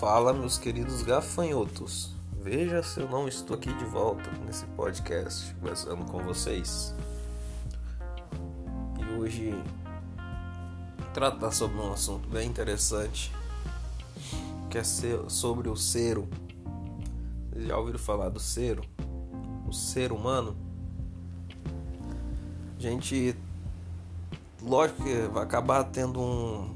Fala, meus queridos gafanhotos. Veja se eu não estou aqui de volta nesse podcast conversando com vocês. E hoje tratar sobre um assunto bem interessante, que é sobre o cero. Vocês já ouviram falar do cero? O ser humano? A gente, lógico que vai acabar tendo um,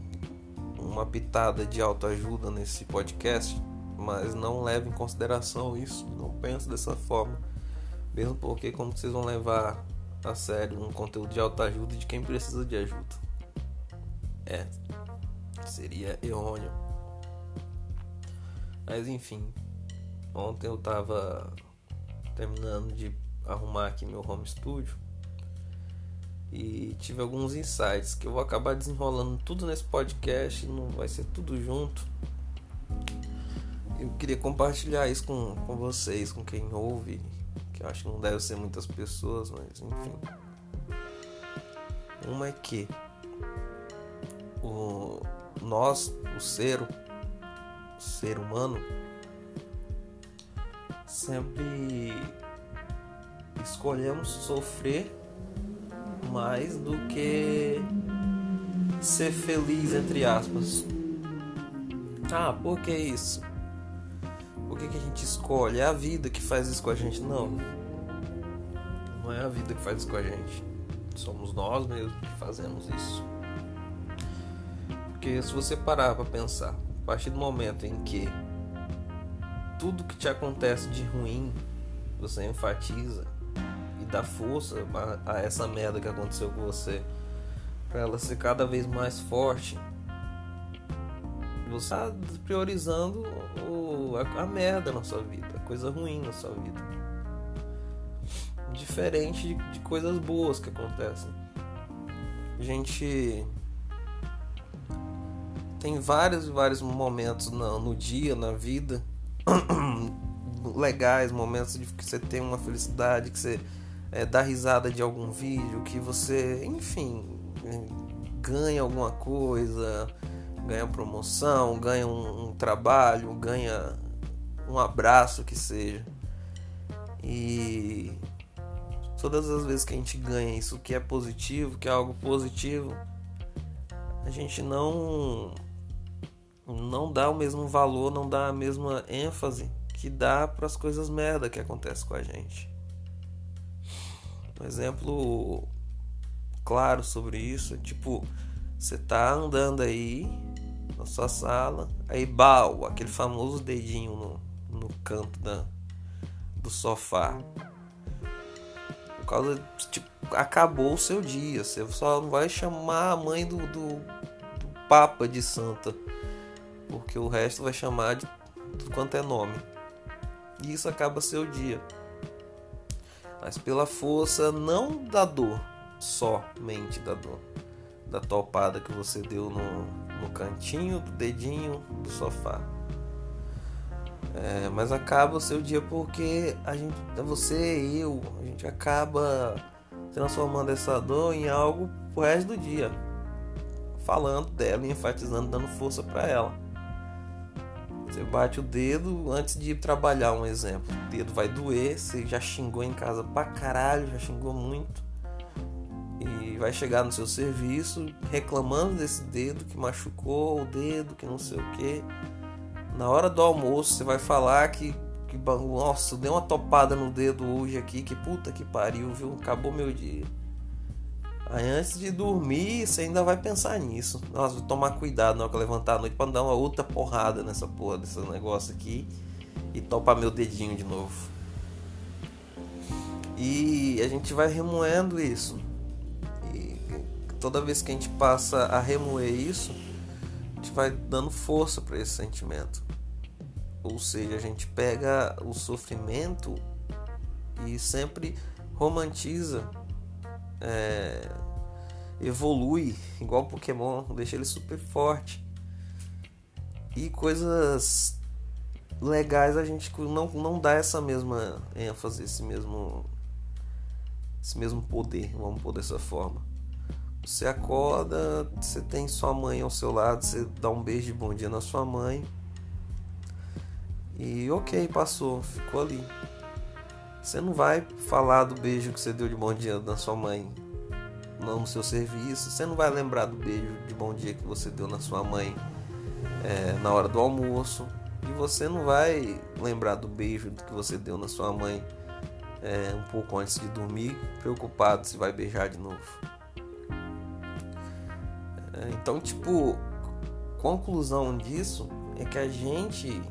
uma pitada de autoajuda nesse podcast, mas não leve em consideração isso, não pense dessa forma, mesmo porque como vocês vão levar a sério um conteúdo de autoajuda de quem precisa de ajuda. É, seria errôneo. Mas enfim, ontem eu tava terminando de arrumar aqui meu home studio e tive alguns insights que eu vou acabar desenrolando tudo nesse podcast, não vai ser tudo junto. Eu queria compartilhar isso com, com vocês, com quem ouve, que eu acho que não deve ser muitas pessoas, mas enfim. Uma é que o nós, o ser, o ser humano, sempre escolhemos sofrer mais do que ser feliz, entre aspas. Ah, por que isso? Por que, que a gente escolhe? É a vida que faz isso com a gente? Não. Não é a vida que faz isso com a gente. Somos nós mesmos que fazemos isso. Porque se você parar para pensar, a partir do momento em que tudo que te acontece de ruim você enfatiza dar força a, a essa merda que aconteceu com você, para ela ser cada vez mais forte. Você está priorizando o, a, a merda na sua vida, a coisa ruim na sua vida. Diferente de, de coisas boas que acontecem. A gente tem vários e vários momentos no, no dia, na vida, legais, momentos de que você tem uma felicidade, que você é, dar risada de algum vídeo, que você, enfim, ganha alguma coisa, ganha promoção, ganha um, um trabalho, ganha um abraço que seja. E todas as vezes que a gente ganha isso que é positivo, que é algo positivo, a gente não não dá o mesmo valor, não dá a mesma ênfase que dá para as coisas merda que acontecem com a gente. Um exemplo claro sobre isso tipo, você tá andando aí na sua sala, aí bau, aquele famoso dedinho no, no canto da, do sofá. Por causa, tipo, acabou o seu dia. Você só não vai chamar a mãe do, do, do Papa de Santa. Porque o resto vai chamar de tudo quanto é nome. E isso acaba seu dia mas pela força não da dor, somente da dor, da topada que você deu no, no cantinho do dedinho do sofá. É, mas acaba o seu dia porque a gente, você e eu, a gente acaba transformando essa dor em algo pro resto do dia, falando dela enfatizando, dando força para ela. Você bate o dedo antes de ir trabalhar, um exemplo. O dedo vai doer, você já xingou em casa pra caralho, já xingou muito. E vai chegar no seu serviço reclamando desse dedo que machucou o dedo, que não sei o que. Na hora do almoço você vai falar que, que nossa, deu uma topada no dedo hoje aqui, que puta que pariu, viu? Acabou meu dia. Aí antes de dormir, você ainda vai pensar nisso. Nossa, vou tomar cuidado na hora que eu levantar à noite pra não dar uma outra porrada nessa porra desse negócio aqui e topar meu dedinho de novo. E a gente vai remoendo isso. E toda vez que a gente passa a remoer isso, a gente vai dando força para esse sentimento. Ou seja, a gente pega o sofrimento e sempre romantiza é, evolui, igual Pokémon, deixa ele super forte. E coisas legais a gente não, não dá essa mesma ênfase, esse mesmo, esse mesmo poder, vamos pôr dessa forma. Você acorda, você tem sua mãe ao seu lado, você dá um beijo de bom dia na sua mãe. E ok, passou, ficou ali. Você não vai falar do beijo que você deu de bom dia na sua mãe no seu serviço. Você não vai lembrar do beijo de bom dia que você deu na sua mãe é, na hora do almoço. E você não vai lembrar do beijo que você deu na sua mãe é, um pouco antes de dormir, preocupado se vai beijar de novo. É, então, tipo, conclusão disso é que a gente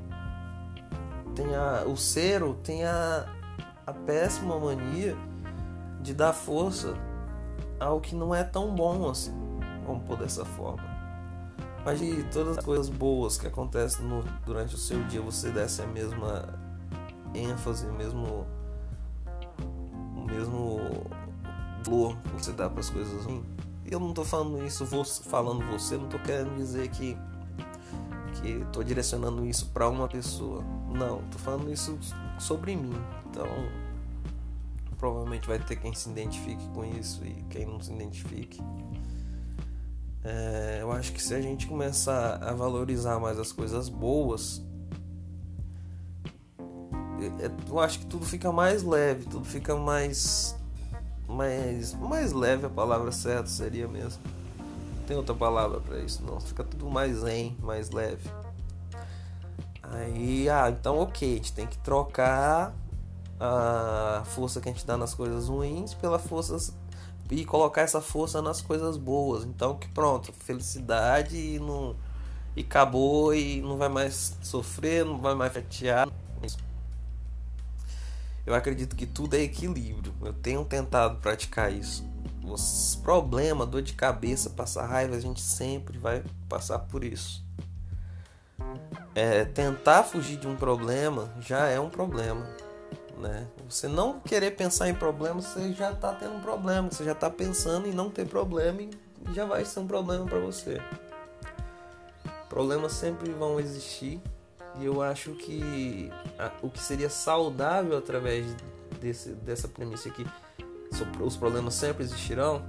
tem a, o ser tem a, a péssima mania de dar força ao que não é tão bom assim, vamos pôr dessa forma. Mas de todas as coisas boas que acontecem no, durante o seu dia, você desse a mesma ênfase, o mesmo, o mesmo valor que você dá para as coisas ruins. Eu não estou falando isso, falando você, não estou querendo dizer que que estou direcionando isso para uma pessoa. Não, estou falando isso sobre mim. Então, provavelmente vai ter quem se identifique com isso e quem não se identifique. É, eu acho que se a gente começar a valorizar mais as coisas boas, é, eu acho que tudo fica mais leve, tudo fica mais mais mais leve a palavra certa seria mesmo. Tem outra palavra para isso, não. Fica tudo mais zen, mais leve. Aí, ah, então ok, a gente tem que trocar a força que a gente dá nas coisas ruins pela força e colocar essa força nas coisas boas. Então que pronto, felicidade e não e acabou e não vai mais sofrer, não vai mais chatear. Eu acredito que tudo é equilíbrio. Eu tenho tentado praticar isso. Os problemas, dor de cabeça, passar raiva, a gente sempre vai passar por isso. É, tentar fugir de um problema já é um problema né? Você não querer pensar em problemas, você já está tendo um problema, você já está pensando em não ter problema e já vai ser um problema para você. Problemas sempre vão existir e eu acho que a, o que seria saudável através desse, dessa premissa aqui, os problemas sempre existirão,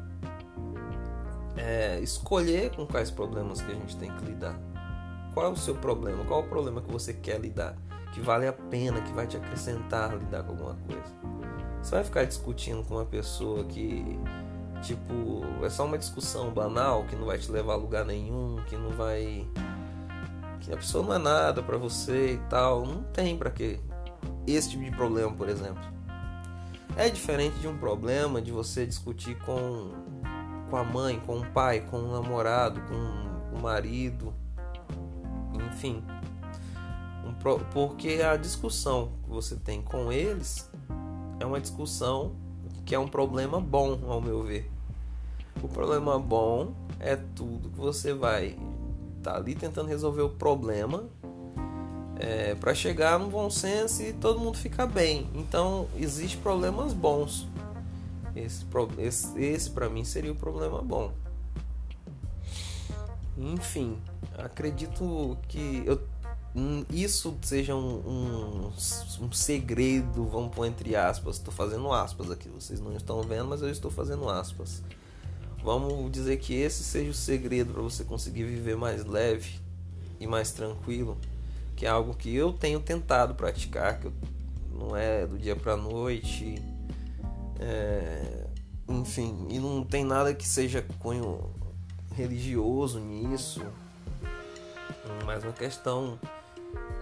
é escolher com quais problemas que a gente tem que lidar. Qual é o seu problema? Qual é o problema que você quer lidar? que vale a pena, que vai te acrescentar lidar com alguma coisa. Você vai ficar discutindo com uma pessoa que, tipo, é só uma discussão banal, que não vai te levar a lugar nenhum, que não vai. que a pessoa não é nada para você e tal. Não tem para quê. Esse tipo de problema, por exemplo. É diferente de um problema de você discutir com, com a mãe, com o pai, com o namorado, com o marido, enfim porque a discussão que você tem com eles é uma discussão que é um problema bom, ao meu ver. O problema bom é tudo que você vai estar tá ali tentando resolver o problema é, para chegar num bom senso e todo mundo ficar bem. Então, existem problemas bons. Esse, esse, esse para mim seria o problema bom. Enfim, acredito que eu isso seja um, um, um, segredo, vamos pôr entre aspas. Estou fazendo aspas aqui, vocês não estão vendo, mas eu estou fazendo aspas. Vamos dizer que esse seja o segredo para você conseguir viver mais leve e mais tranquilo, que é algo que eu tenho tentado praticar, que não é do dia para noite, é, enfim, e não tem nada que seja cunho religioso nisso, mas uma questão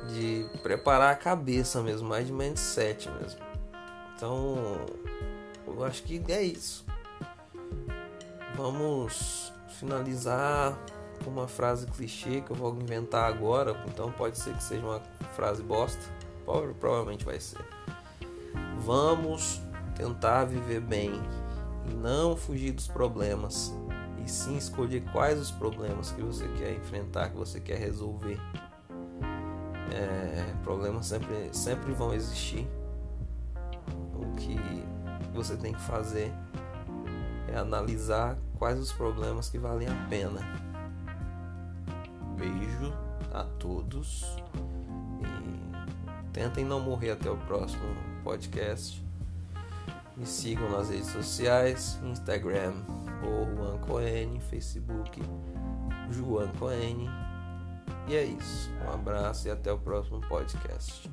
de preparar a cabeça mesmo, mais de mindset mesmo. Então, eu acho que é isso. Vamos finalizar uma frase clichê que eu vou inventar agora, então pode ser que seja uma frase bosta, provavelmente vai ser. Vamos tentar viver bem e não fugir dos problemas, e sim escolher quais os problemas que você quer enfrentar, que você quer resolver. É, problemas sempre, sempre vão existir. O que você tem que fazer é analisar quais os problemas que valem a pena. Beijo a todos e tentem não morrer até o próximo podcast. Me sigam nas redes sociais, Instagram, ou Juan Cohen, Facebook, Juan Cohen E é isso. Um abraço e até o próximo podcast.